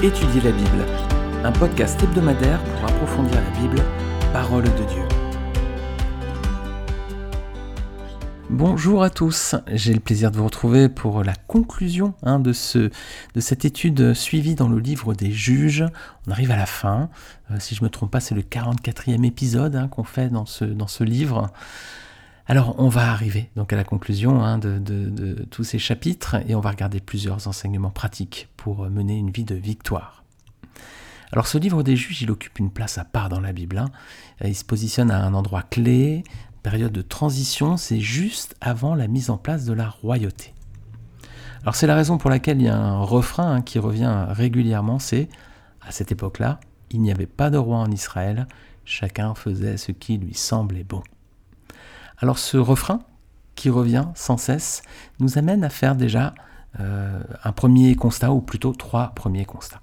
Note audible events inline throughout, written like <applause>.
Étudier la Bible, un podcast hebdomadaire pour approfondir la Bible, parole de Dieu. Bonjour à tous, j'ai le plaisir de vous retrouver pour la conclusion hein, de, ce, de cette étude suivie dans le livre des juges. On arrive à la fin, euh, si je ne me trompe pas c'est le 44e épisode hein, qu'on fait dans ce, dans ce livre. Alors on va arriver donc à la conclusion hein, de, tous ces chapitres et on va regarder plusieurs enseignements pratiques pour mener une vie de victoire. Alors ce livre des juges, il occupe une place à part dans la Bible. Hein. Il se positionne à un endroit clé, période de transition, c'est juste avant la mise en place de la royauté. Alors c'est la raison pour laquelle il y a un refrain hein, qui revient régulièrement, c'est à cette époque-là, il n'y avait pas de roi en Israël, chacun faisait ce qui lui semblait bon. Alors ce refrain qui revient sans cesse nous amène à faire déjà euh, un premier constat, ou plutôt trois premiers constats.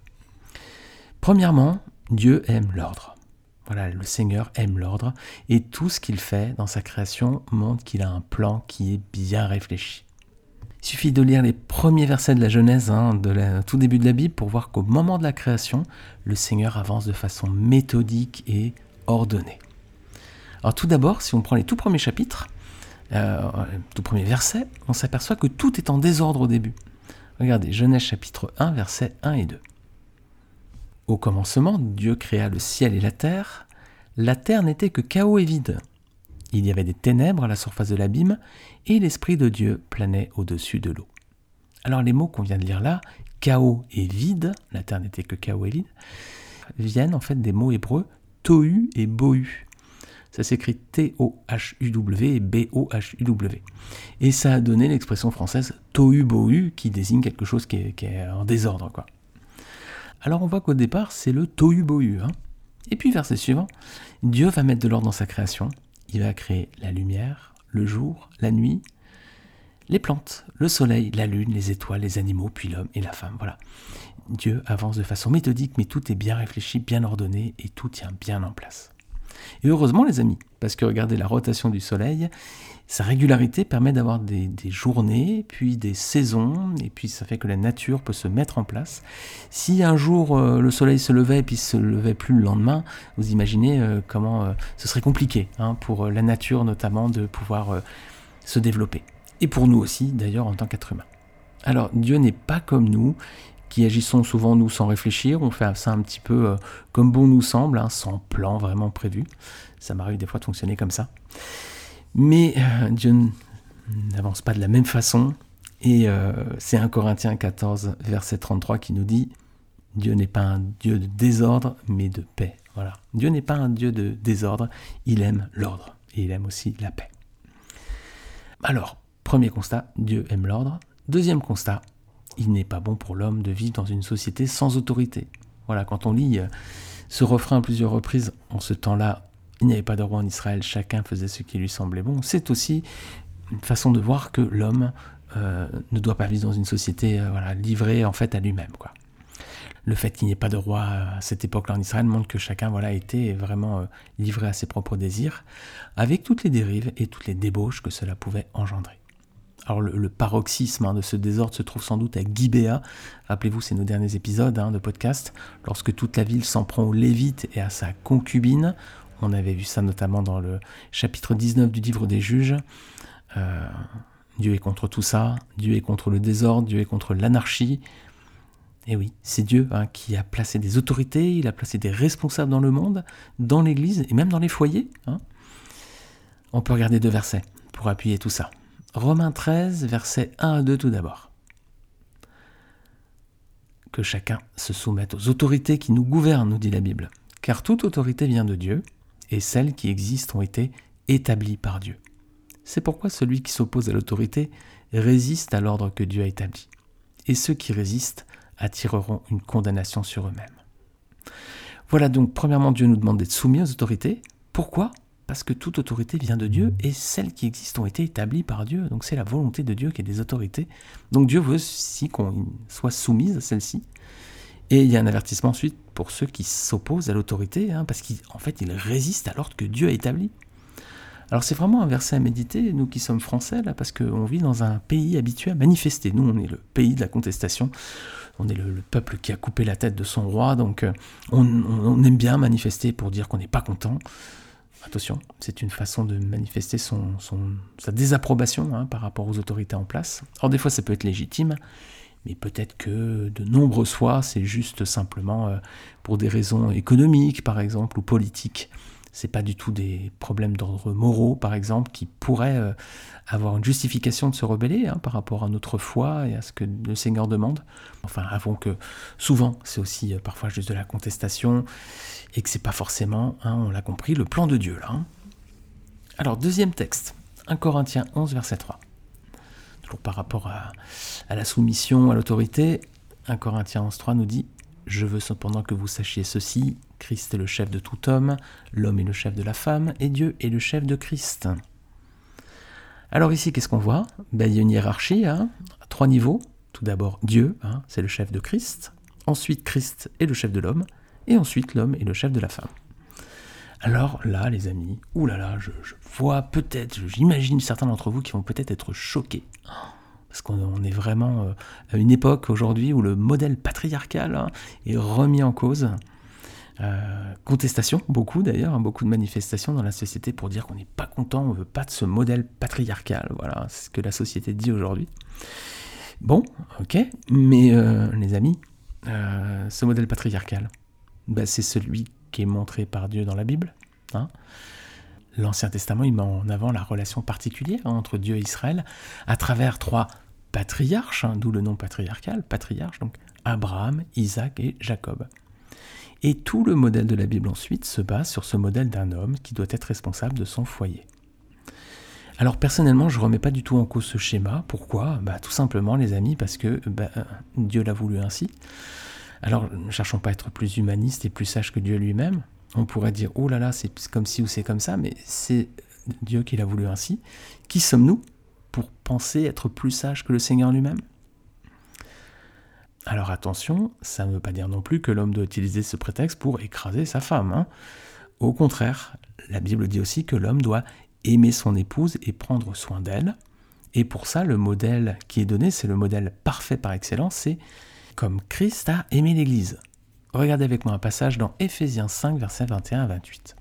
Premièrement, Dieu aime l'ordre. Voilà, le Seigneur aime l'ordre et tout ce qu'il fait dans sa création montre qu'il a un plan qui est bien réfléchi. Il suffit de lire les premiers versets de la Genèse, hein, de tout début de la Bible, pour voir qu'au moment de la création, le Seigneur avance de façon méthodique et ordonnée. Alors tout d'abord, si on prend les tout premiers chapitres, euh, tout premier verset, on s'aperçoit que tout est en désordre au début. Regardez, Genèse chapitre 1, versets 1 et 2. Au commencement, Dieu créa le ciel et la terre. La terre n'était que chaos et vide. Il y avait des ténèbres à la surface de l'abîme, et l'Esprit de Dieu planait au-dessus de l'eau. Alors les mots qu'on vient de lire là, chaos et vide, la terre n'était que chaos et vide, viennent en fait des mots hébreux tohu et bohu. Ça s'écrit T-O-H-U-W et B-O-H-U-W. Et ça a donné l'expression française tohu-bohu qui désigne quelque chose qui est, en désordre. Alors on voit qu'au départ, c'est le tohu-bohu. Hein. Et puis verset suivant, Dieu va mettre de l'ordre dans sa création. Il va créer la lumière, le jour, la nuit, les plantes, le soleil, la lune, les étoiles, les animaux, puis l'homme et la femme. Voilà. Dieu avance de façon méthodique, mais tout est bien réfléchi, bien ordonné et tout tient bien en place. Et heureusement, les amis, parce que regardez la rotation du Soleil, sa régularité permet d'avoir des, journées, puis des saisons, et puis ça fait que la nature peut se mettre en place. Si un jour euh, le Soleil se levait et puis se levait plus le lendemain, vous imaginez euh, comment euh, ce serait compliqué hein, pour la nature notamment de pouvoir se développer. Et pour nous aussi, d'ailleurs, en tant qu'être humain. Alors Dieu n'est pas comme nous, agissons souvent nous sans réfléchir, on fait ça un petit peu euh, comme bon nous semble, hein, sans plan vraiment prévu. Ça m'arrive des fois de fonctionner comme ça. Mais euh, Dieu n'avance pas de la même façon. Et euh, c'est 1 Corinthiens 14, verset 33 qui nous dit Dieu n'est pas un Dieu de désordre, mais de paix. Voilà. Dieu n'est pas un Dieu de désordre, il aime l'ordre et il aime aussi la paix. Alors, premier constat, Dieu aime l'ordre. Deuxième constat, il n'est pas bon pour l'homme de vivre dans une société sans autorité. Voilà, quand on lit euh, ce refrain à plusieurs reprises, en ce temps-là, il n'y avait pas de roi en Israël, chacun faisait ce qui lui semblait bon. C'est aussi une façon de voir que l'homme euh, ne doit pas vivre dans une société euh, livrée en fait à lui-même. Le fait qu'il n'y ait pas de roi à cette époque-là en Israël montre que chacun voilà, était vraiment livré à ses propres désirs, avec toutes les dérives et toutes les débauches que cela pouvait engendrer. Alors le, paroxysme hein, de ce désordre se trouve sans doute à Gibéa. Rappelez-vous, c'est nos derniers épisodes hein, de podcast. Lorsque toute la ville s'en prend aux Lévites et à sa concubine. On avait vu ça notamment dans le chapitre 19 du livre des juges. Euh, Dieu est contre tout ça. Dieu est contre le désordre. Dieu est contre l'anarchie. Et oui, c'est Dieu hein, qui a placé des autorités, il a placé des responsables dans le monde, dans l'Église et même dans les foyers. On peut regarder deux versets pour appuyer tout ça. Romains 13, versets 1 à 2 tout d'abord. Que chacun se soumette aux autorités qui nous gouvernent, nous dit la Bible. Car toute autorité vient de Dieu, et celles qui existent ont été établies par Dieu. C'est pourquoi celui qui s'oppose à l'autorité résiste à l'ordre que Dieu a établi. Et ceux qui résistent attireront une condamnation sur eux-mêmes. Voilà donc, premièrement, Dieu nous demande d'être soumis aux autorités. Pourquoi? Parce que toute autorité vient de Dieu et celles qui existent ont été établies par Dieu. Donc c'est la volonté de Dieu qui est des autorités. Donc Dieu veut aussi qu'on soit soumise à celle-ci. Et il y a un avertissement ensuite pour ceux qui s'opposent à l'autorité, hein, parce qu'en fait ils résistent à l'ordre que Dieu a établi. Alors c'est vraiment un verset à méditer, nous qui sommes français, là, parce qu'on vit dans un pays habitué à manifester. Nous, on est le pays de la contestation. on est le, peuple qui a coupé la tête de son roi, donc euh, on, aime bien manifester pour dire qu'on n'est pas content. Attention, c'est une façon de manifester sa désapprobation hein, par rapport aux autorités en place. Alors des fois ça peut être légitime, mais peut-être que de nombreuses fois c'est juste simplement euh, pour des raisons économiques par exemple ou politiques c'est pas du tout des problèmes d'ordre moraux, par exemple, qui pourraient euh, avoir une justification de se rebeller hein, par rapport à notre foi et à ce que le Seigneur demande. Enfin, avons que souvent, c'est aussi euh, parfois juste de la contestation et que c'est pas forcément, hein, on l'a compris, le plan de Dieu là. Hein. Alors, deuxième texte, 1 Corinthiens 11, verset 3. Toujours par rapport à, à la soumission à l'autorité, 1 Corinthiens 11, 3 nous dit je veux cependant que vous sachiez ceci, Christ est le chef de tout homme, l'homme est le chef de la femme, et Dieu est le chef de Christ. Alors ici, qu'est-ce qu'on voit? Ben, Il y a une hiérarchie hein, à trois niveaux. Tout d'abord, Dieu, hein, c'est le chef de Christ. Ensuite, Christ est le chef de l'homme. Et ensuite, l'homme est le chef de la femme. Alors là, les amis, oulala, je, vois peut-être, j'imagine certains d'entre vous qui vont peut-être être choqués parce qu'on est vraiment euh, à une époque aujourd'hui où le modèle patriarcal hein, est remis en cause. Euh, contestation, beaucoup d'ailleurs, hein, beaucoup de manifestations dans la société pour dire qu'on n'est pas content, on ne veut pas de ce modèle patriarcal. Voilà, c'est ce que la société dit aujourd'hui. Bon, ok, mais euh, les amis, ce modèle patriarcal, bah, c'est celui qui est montré par Dieu dans la Bible. Hein. L'Ancien Testament, il met en avant la relation particulière entre Dieu et Israël à travers trois patriarches, hein, d'où le nom patriarcal, patriarche, donc Abraham, Isaac et Jacob. Et tout le modèle de la Bible ensuite se base sur ce modèle d'un homme qui doit être responsable de son foyer. Alors personnellement, je ne remets pas du tout en cause ce schéma. Pourquoi? Bah, Tout simplement, les amis, parce que bah, Dieu l'a voulu ainsi. Alors, ne cherchons pas à être plus humanistes et plus sages que Dieu lui-même. On pourrait dire, oh là là, c'est comme ci ou c'est comme ça, mais c'est Dieu qui l'a voulu ainsi. Qui sommes-nous pour penser être plus sage que le Seigneur lui-même? Alors attention, ça ne veut pas dire non plus que l'homme doit utiliser ce prétexte pour écraser sa femme. Hein. Au contraire, la Bible dit aussi que l'homme doit aimer son épouse et prendre soin d'elle. Et pour ça, le modèle qui est donné, c'est le modèle parfait par excellence, c'est comme Christ a aimé l'Église. Regardez avec moi un passage dans Éphésiens 5, versets 21 à 28.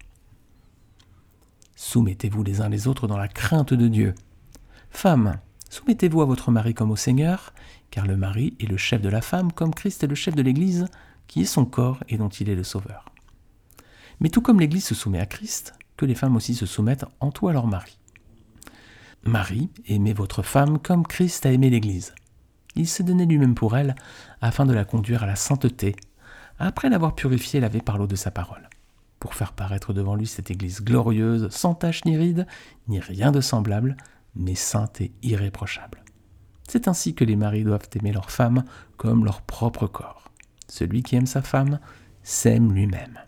Soumettez-vous les uns les autres dans la crainte de Dieu. Femmes, soumettez-vous à votre mari comme au Seigneur, car le mari est le chef de la femme, comme Christ est le chef de l'Église, qui est son corps et dont il est le Sauveur. Mais tout comme l'Église se soumet à Christ, que les femmes aussi se soumettent en tout à leur mari. Marie, aimez votre femme comme Christ a aimé l'Église. Il s'est donné lui-même pour elle, afin de la conduire à la sainteté, après l'avoir purifiée et lavée par l'eau de sa parole, pour faire paraître devant lui cette Église glorieuse, sans tache ni ride, ni rien de semblable, mais sainte et irréprochable. C'est ainsi que les maris doivent aimer leur femme comme leur propre corps. Celui qui aime sa femme s'aime lui-même.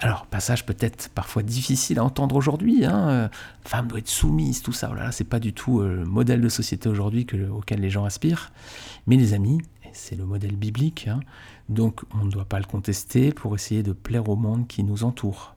Alors, passage peut-être parfois difficile à entendre aujourd'hui, hein, euh, femme doit être soumise, tout ça, voilà, c'est pas du tout euh, le modèle de société aujourd'hui auquel les gens aspirent. Mais les amis, c'est le modèle biblique, hein, donc on ne doit pas le contester pour essayer de plaire au monde qui nous entoure.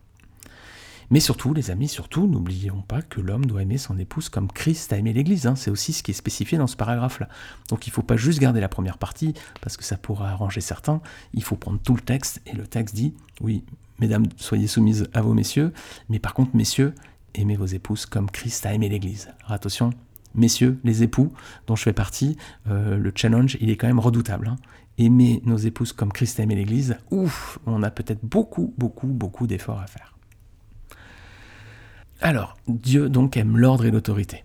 Mais surtout, les amis, surtout, n'oublions pas que l'homme doit aimer son épouse comme Christ a aimé l'Église. Hein. C'est aussi ce qui est spécifié dans ce paragraphe-là. Donc il ne faut pas juste garder la première partie, parce que ça pourra arranger certains. Il faut prendre tout le texte, et le texte dit, oui, mesdames, soyez soumises à vos messieurs, mais par contre, messieurs, aimez vos épouses comme Christ a aimé l'Église. Alors attention, messieurs, les époux dont je fais partie, euh, le challenge, il est quand même redoutable. Hein. Aimer nos épouses comme Christ a aimé l'Église, ouf, on a peut-être beaucoup, beaucoup, beaucoup d'efforts à faire. Alors, Dieu donc aime l'ordre et l'autorité.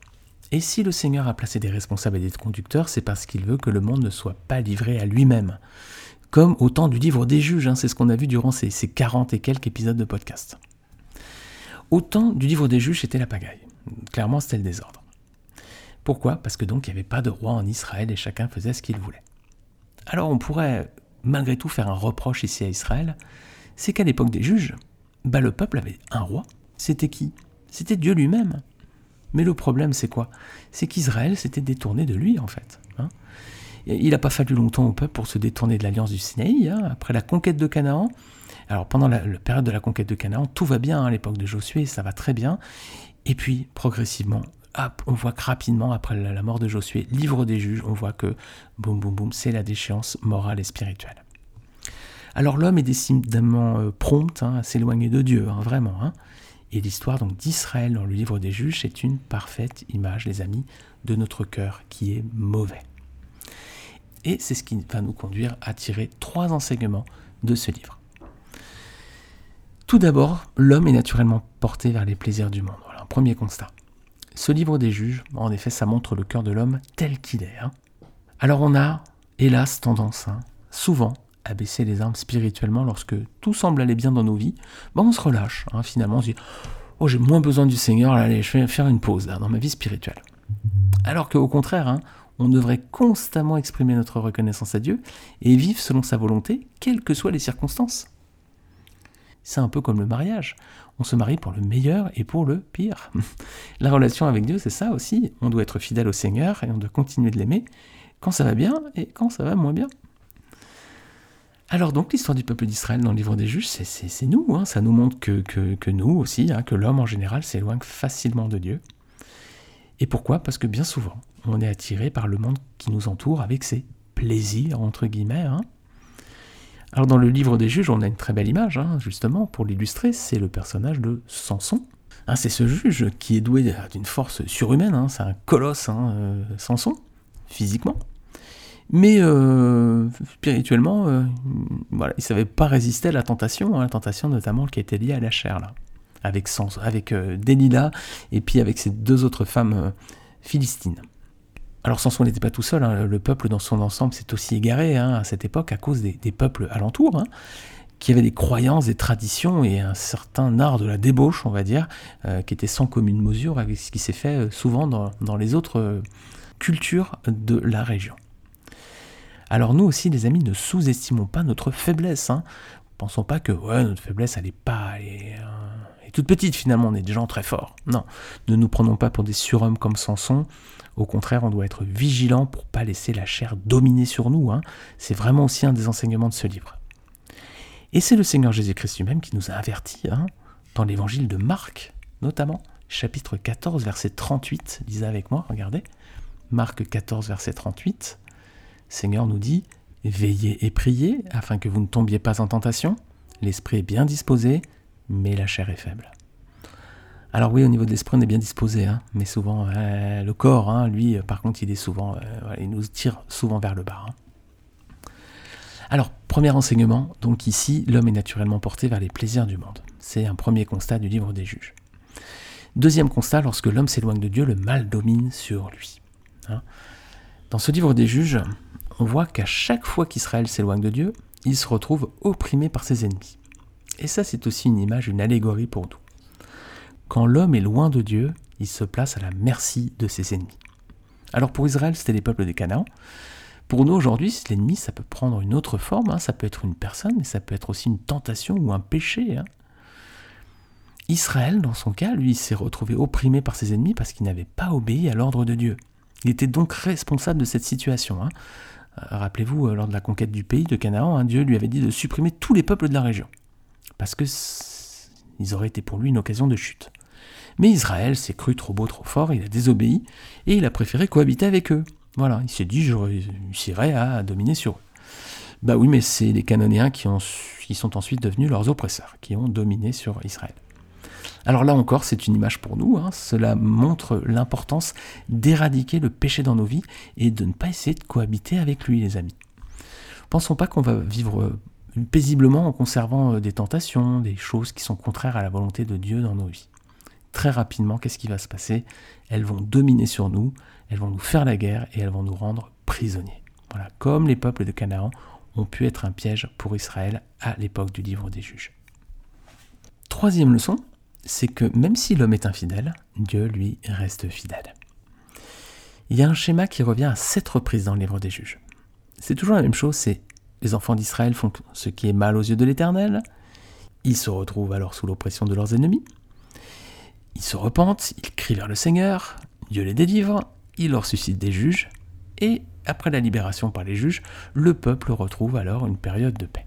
Et si le Seigneur a placé des responsables et des conducteurs, c'est parce qu'il veut que le monde ne soit pas livré à lui-même. Comme au temps du livre des juges, hein, c'est ce qu'on a vu durant ces, ces 40 et quelques épisodes de podcast. Au temps du livre des juges, c'était la pagaille. Clairement, c'était le désordre. Pourquoi? Parce que donc il n'y avait pas de roi en Israël et chacun faisait ce qu'il voulait. Alors on pourrait malgré tout faire un reproche ici à Israël, c'est qu'à l'époque des juges, bah, le peuple avait un roi. C'était qui? C'était Dieu lui-même. Mais le problème, c'est quoi? C'est qu'Israël s'était détourné de lui, en fait. Hein. il n'a pas fallu longtemps au peuple pour se détourner de l'alliance du Sinaï, hein, après la conquête de Canaan. Alors pendant la, période de la conquête de Canaan, tout va bien hein, à l'époque de Josué, ça va très bien. Et puis, progressivement, on voit que rapidement, après la mort de Josué, livre des juges, on voit que boum boum boum, c'est la déchéance morale et spirituelle. Alors l'homme est décidément euh, prompt hein, à s'éloigner de Dieu, vraiment. Et l'histoire donc d'Israël dans le livre des juges est une parfaite image, les amis, de notre cœur qui est mauvais. Et c'est ce qui va nous conduire à tirer trois enseignements de ce livre. Tout d'abord, l'homme est naturellement porté vers les plaisirs du monde. Voilà premier constat. Ce livre des juges, en effet, ça montre le cœur de l'homme tel qu'il est. Alors on a, hélas, tendance, souvent, à baisser les armes spirituellement lorsque tout semble aller bien dans nos vies, ben on se relâche. Hein, finalement, on se dit Oh, j'ai moins besoin du Seigneur, je vais faire une pause dans ma vie spirituelle. Alors qu'au contraire, hein, on devrait constamment exprimer notre reconnaissance à Dieu et vivre selon sa volonté, quelles que soient les circonstances. C'est un peu comme le mariage. On se marie pour le meilleur et pour le pire. <laughs> La relation avec Dieu, c'est ça aussi. On doit être fidèle au Seigneur et on doit continuer de l'aimer quand ça va bien et quand ça va moins bien. Alors donc l'histoire du peuple d'Israël dans le livre des juges, c'est nous, hein. ça nous montre que, nous aussi, hein, que l'homme en général s'éloigne facilement de Dieu. Et pourquoi? Parce que bien souvent, on est attiré par le monde qui nous entoure avec ses plaisirs, entre guillemets. Hein. Alors dans le livre des juges, on a une très belle image, justement, pour l'illustrer, c'est le personnage de Samson. c'est ce juge qui est doué d'une force surhumaine, c'est un colosse, euh, Samson, physiquement. Mais euh, spirituellement, euh, voilà, il ne savait pas résister à la tentation, hein, la tentation notamment qui était liée à la chair, là, avec, avec euh, Delilah et puis avec ces deux autres femmes philistines. Alors Samson n'était pas tout seul, hein, le peuple dans son ensemble s'est aussi égaré hein, à cette époque à cause des, peuples alentours, qui avaient des croyances, des traditions et un certain art de la débauche, on va dire, qui était sans commune mesure avec ce qui s'est fait souvent dans les autres cultures de la région. Alors nous aussi, les amis, ne sous-estimons pas notre faiblesse. Hein. Pensons pas que ouais, notre faiblesse, elle est pas... Elle est, toute petite finalement, on est des gens très forts. Non, ne nous prenons pas pour des surhommes comme Samson. Au contraire, on doit être vigilant pour pas laisser la chair dominer sur nous. Hein. C'est vraiment aussi un des enseignements de ce livre. Et c'est le Seigneur Jésus-Christ lui-même qui nous a avertis, hein, dans l'évangile de Marc, notamment, chapitre 14, verset 38. Lisez avec moi, regardez. Marc 14, verset 38. Seigneur nous dit, veillez et priez afin que vous ne tombiez pas en tentation. L'esprit est bien disposé, mais la chair est faible. Alors oui, au niveau de l'esprit, on est bien disposé, hein, mais souvent, euh, le corps, hein, lui, par contre, il est souvent, euh, il nous tire souvent vers le bas. Hein. Alors, premier enseignement, donc ici, l'homme est naturellement porté vers les plaisirs du monde. C'est un premier constat du livre des juges. Deuxième constat, lorsque l'homme s'éloigne de Dieu, le mal domine sur lui. Dans ce livre des juges, on voit qu'à chaque fois qu'Israël s'éloigne de Dieu, il se retrouve opprimé par ses ennemis. Et ça, c'est aussi une image, une allégorie pour nous. Quand l'homme est loin de Dieu, il se place à la merci de ses ennemis. Alors pour Israël, c'était les peuples des Canaan. Pour nous aujourd'hui, l'ennemi, ça peut prendre une autre forme, hein. ça peut être une personne, mais ça peut être aussi une tentation ou un péché. Hein. Israël, dans son cas, lui, s'est retrouvé opprimé par ses ennemis parce qu'il n'avait pas obéi à l'ordre de Dieu. Il était donc responsable de cette situation. Hein. Euh, rappelez-vous, euh, lors de la conquête du pays de Canaan, un Dieu lui avait dit de supprimer tous les peuples de la région, parce que ils auraient été pour lui une occasion de chute. Mais Israël s'est cru trop beau, trop fort, il a désobéi, et il a préféré cohabiter avec eux. Voilà, il s'est dit, je réussirai à dominer sur eux. Bah oui, mais c'est les Cananéens qui sont ensuite devenus leurs oppresseurs, qui ont dominé sur Israël. Alors là encore, c'est une image pour nous. Hein. Cela montre l'importance d'éradiquer le péché dans nos vies et de ne pas essayer de cohabiter avec lui, les amis. Pensons pas qu'on va vivre euh, paisiblement en conservant euh, des tentations, des choses qui sont contraires à la volonté de Dieu dans nos vies. Très rapidement, qu'est-ce qui va se passer? Elles vont dominer sur nous, elles vont nous faire la guerre et elles vont nous rendre prisonniers. Voilà, comme les peuples de Canaan ont pu être un piège pour Israël à l'époque du livre des juges. Troisième leçon, c'est que même si l'homme est infidèle, Dieu lui reste fidèle. Il y a un schéma qui revient à sept reprises dans le livre des juges. C'est toujours la même chose, c'est les enfants d'Israël font ce qui est mal aux yeux de l'Éternel, ils se retrouvent alors sous l'oppression de leurs ennemis, ils se repentent, ils crient vers le Seigneur, Dieu les délivre, il leur suscite des juges, et après la libération par les juges, le peuple retrouve alors une période de paix.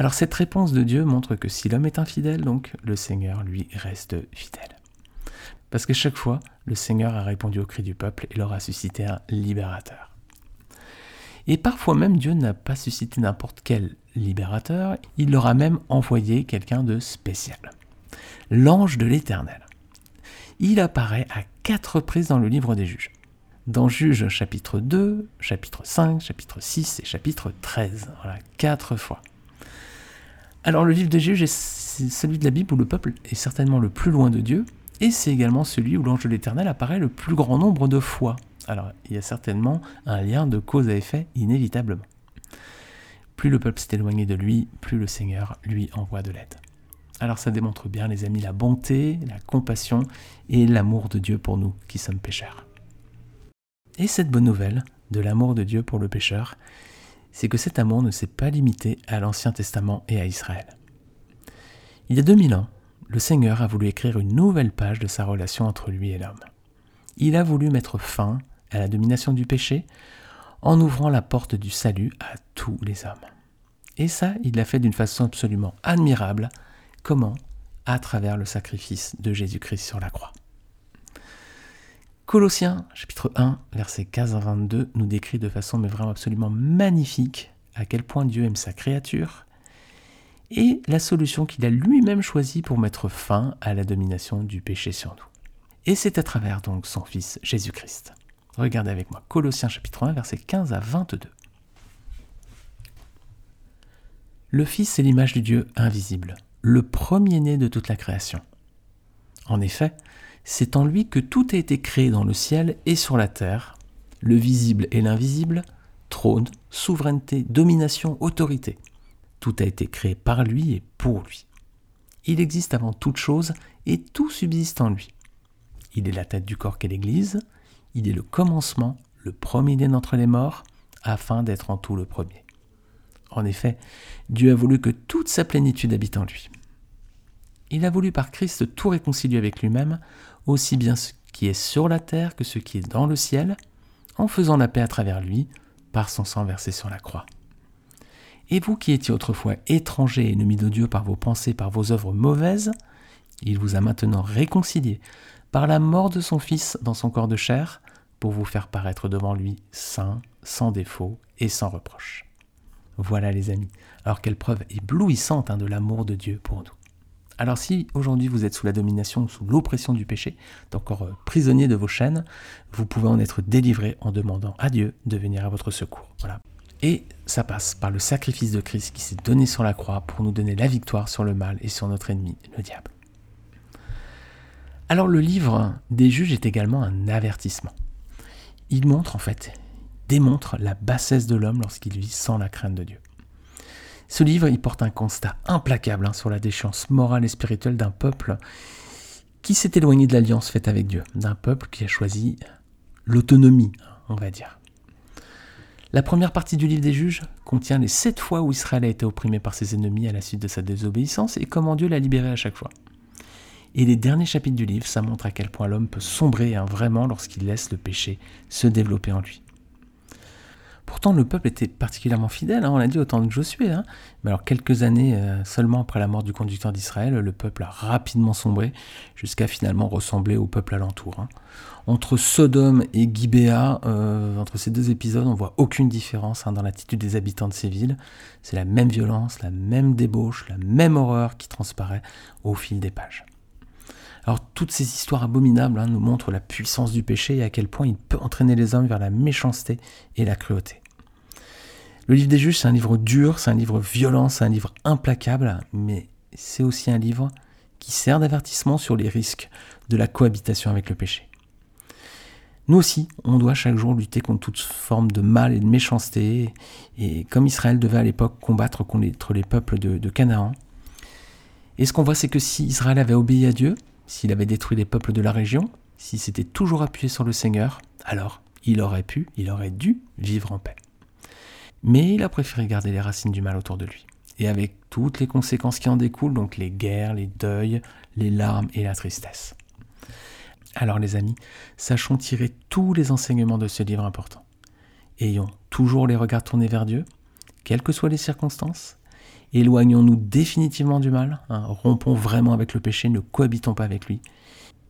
Alors cette réponse de Dieu montre que si l'homme est infidèle, donc le Seigneur lui reste fidèle. Parce que chaque fois, le Seigneur a répondu au cri du peuple et leur a suscité un libérateur. Et parfois même Dieu n'a pas suscité n'importe quel libérateur, il leur a même envoyé quelqu'un de spécial. L'ange de l'Éternel. Il apparaît à quatre reprises dans le livre des juges. Dans Juges chapitre 2, chapitre 5, chapitre 6 et chapitre 13. Voilà, quatre fois. Alors le livre des juges est celui de la Bible où le peuple est certainement le plus loin de Dieu, et c'est également celui où l'ange de l'Éternel apparaît le plus grand nombre de fois. Alors il y a certainement un lien de cause à effet inévitablement. Plus le peuple s'est éloigné de lui, plus le Seigneur lui envoie de l'aide. Alors ça démontre bien, les amis, la bonté, la compassion et l'amour de Dieu pour nous qui sommes pécheurs. Et cette bonne nouvelle de l'amour de Dieu pour le pécheur, c'est que cet amour ne s'est pas limité à l'Ancien Testament et à Israël. Il y a 2000 ans, le Seigneur a voulu écrire une nouvelle page de sa relation entre lui et l'homme. Il a voulu mettre fin à la domination du péché en ouvrant la porte du salut à tous les hommes. Et ça, il l'a fait d'une façon absolument admirable. Comment? À travers le sacrifice de Jésus-Christ sur la croix. Colossiens chapitre 1, versets 15 à 22 nous décrit de façon mais vraiment absolument magnifique à quel point Dieu aime sa créature et la solution qu'il a lui-même choisie pour mettre fin à la domination du péché sur nous. Et c'est à travers donc son Fils Jésus-Christ. Regardez avec moi Colossiens chapitre 1, versets 15 à 22. Le Fils est l'image du Dieu invisible, le premier-né de toute la création. En effet, c'est en lui que tout a été créé dans le ciel et sur la terre, le visible et l'invisible, trône, souveraineté, domination, autorité. Tout a été créé par lui et pour lui. Il existe avant toute chose et tout subsiste en lui. Il est la tête du corps qu'est l'Église, il est le commencement, le premier-né d'entre les morts, afin d'être en tout le premier. En effet, Dieu a voulu que toute sa plénitude habite en lui. Il a voulu par Christ tout réconcilier avec lui-même, aussi bien ce qui est sur la terre que ce qui est dans le ciel, en faisant la paix à travers lui, par son sang versé sur la croix. Et vous qui étiez autrefois étrangers et ennemis de Dieu par vos pensées, par vos œuvres mauvaises, il vous a maintenant réconciliés par la mort de son Fils dans son corps de chair, pour vous faire paraître devant lui saint, sans défaut et sans reproche. Voilà les amis, alors quelle preuve éblouissante hein, de l'amour de Dieu pour nous. Alors si aujourd'hui vous êtes sous la domination, sous l'oppression du péché, encore euh, prisonnier de vos chaînes, vous pouvez en être délivré en demandant à Dieu de venir à votre secours. Voilà. Et ça passe par le sacrifice de Christ qui s'est donné sur la croix pour nous donner la victoire sur le mal et sur notre ennemi, le diable. Alors le livre des juges est également un avertissement. Il montre en fait, démontre la bassesse de l'homme lorsqu'il vit sans la crainte de Dieu. Ce livre, il porte un constat implacable hein, sur la déchéance morale et spirituelle d'un peuple qui s'est éloigné de l'alliance faite avec Dieu, d'un peuple qui a choisi l'autonomie, on va dire. La première partie du livre des juges contient les sept fois où Israël a été opprimé par ses ennemis à la suite de sa désobéissance et comment Dieu l'a libéré à chaque fois. Et les derniers chapitres du livre, ça montre à quel point l'homme peut sombrer hein, vraiment lorsqu'il laisse le péché se développer en lui. Pourtant, le peuple était particulièrement fidèle, hein, on l'a dit, au temps de Josué. Hein. Mais alors, quelques années euh, seulement après la mort du conducteur d'Israël, le peuple a rapidement sombré, jusqu'à finalement ressembler au peuple alentour. Hein. Entre Sodome et Gibéa, euh, entre ces deux épisodes, on voit aucune différence dans l'attitude des habitants de ces villes. C'est la même violence, la même débauche, la même horreur qui transparaît au fil des pages. Alors toutes ces histoires abominables nous montrent la puissance du péché et à quel point il peut entraîner les hommes vers la méchanceté et la cruauté. Le livre des juges, c'est un livre dur, c'est un livre violent, c'est un livre implacable, mais c'est aussi un livre qui sert d'avertissement sur les risques de la cohabitation avec le péché. Nous aussi, on doit chaque jour lutter contre toute forme de mal et de méchanceté, et comme Israël devait à l'époque combattre contre les peuples de, de Canaan. Et ce qu'on voit, c'est que si Israël avait obéi à Dieu, s'il avait détruit les peuples de la région, s'il s'était toujours appuyé sur le Seigneur, alors il aurait pu, il aurait dû vivre en paix. Mais il a préféré garder les racines du mal autour de lui. Et avec toutes les conséquences qui en découlent, donc les guerres, les deuils, les larmes et la tristesse. Alors les amis, sachons tirer tous les enseignements de ce livre important. Ayons toujours les regards tournés vers Dieu, quelles que soient les circonstances. Éloignons-nous définitivement du mal, hein. rompons vraiment avec le péché, ne cohabitons pas avec lui.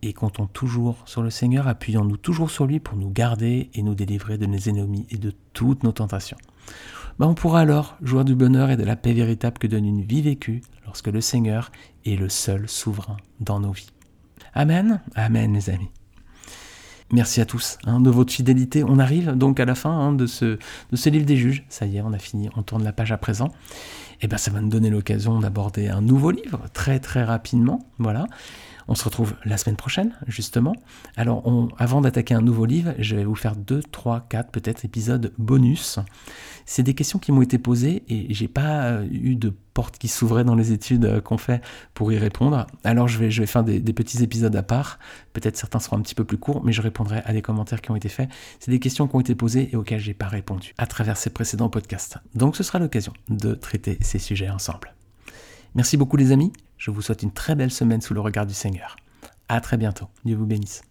et comptons toujours sur le Seigneur, appuyons-nous toujours sur lui pour nous garder et nous délivrer de nos ennemis et de toutes nos tentations. Ben, on pourra alors jouir du bonheur et de la paix véritable que donne une vie vécue lorsque le Seigneur est le seul souverain dans nos vies. Amen, Amen les amis. Merci à tous hein, de votre fidélité. On arrive donc à la fin hein, de, ce, de ce livre des juges. Ça y est, on a fini, on tourne la page à présent. Et eh bien ça va nous donner l'occasion d'aborder un nouveau livre très très rapidement. Voilà. On se retrouve la semaine prochaine, justement. Alors, avant d'attaquer un nouveau livre, je vais vous faire 2, 3, 4 peut-être épisodes bonus. C'est des questions qui m'ont été posées et j'ai pas euh, eu de porte qui s'ouvrait dans les études euh, qu'on fait pour y répondre. Alors, je vais, je vais faire des, petits épisodes à part. Peut-être certains seront un petit peu plus courts, mais je répondrai à des commentaires qui ont été faits. C'est des questions qui ont été posées et auxquelles j'ai pas répondu à travers ces précédents podcasts. Donc, ce sera l'occasion de traiter ces sujets ensemble. Merci beaucoup les amis. Je vous souhaite une très belle semaine sous le regard du Seigneur. À très bientôt. Dieu vous bénisse.